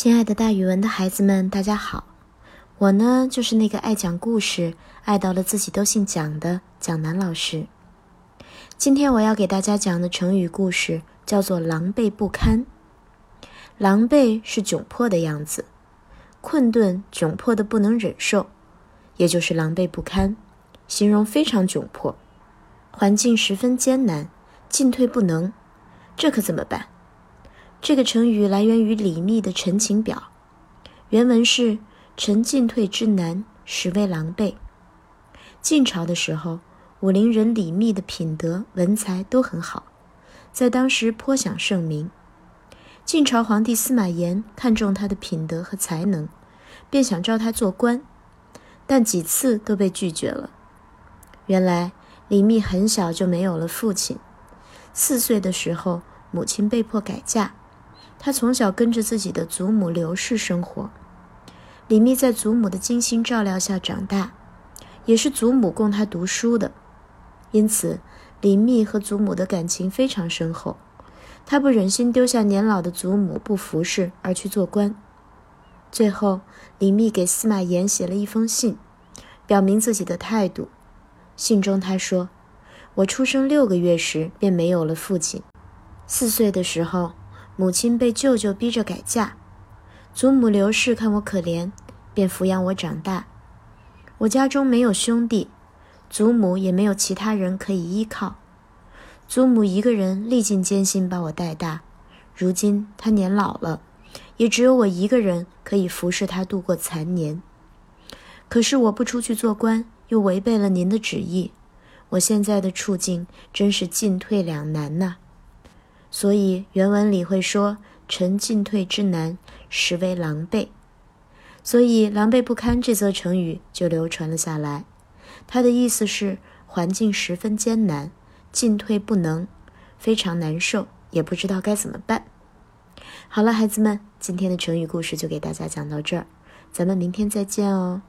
亲爱的，大语文的孩子们，大家好！我呢，就是那个爱讲故事、爱到了自己都姓蒋的蒋楠老师。今天我要给大家讲的成语故事叫做“狼狈不堪”。狼狈是窘迫的样子，困顿、窘迫的不能忍受，也就是狼狈不堪，形容非常窘迫，环境十分艰难，进退不能，这可怎么办？这个成语来源于李密的《陈情表》，原文是“臣进退之难，实为狼狈”。晋朝的时候，武陵人李密的品德、文才都很好，在当时颇享盛名。晋朝皇帝司马炎看中他的品德和才能，便想召他做官，但几次都被拒绝了。原来李密很小就没有了父亲，四岁的时候，母亲被迫改嫁。他从小跟着自己的祖母刘氏生活，李密在祖母的精心照料下长大，也是祖母供他读书的，因此李密和祖母的感情非常深厚。他不忍心丢下年老的祖母不服侍而去做官，最后李密给司马炎写了一封信，表明自己的态度。信中他说：“我出生六个月时便没有了父亲，四岁的时候。”母亲被舅舅逼着改嫁，祖母刘氏看我可怜，便抚养我长大。我家中没有兄弟，祖母也没有其他人可以依靠，祖母一个人历尽艰辛把我带大。如今她年老了，也只有我一个人可以服侍她度过残年。可是我不出去做官，又违背了您的旨意，我现在的处境真是进退两难呐。所以原文里会说“臣进退之难，实为狼狈”，所以“狼狈不堪”这则成语就流传了下来。它的意思是环境十分艰难，进退不能，非常难受，也不知道该怎么办。好了，孩子们，今天的成语故事就给大家讲到这儿，咱们明天再见哦。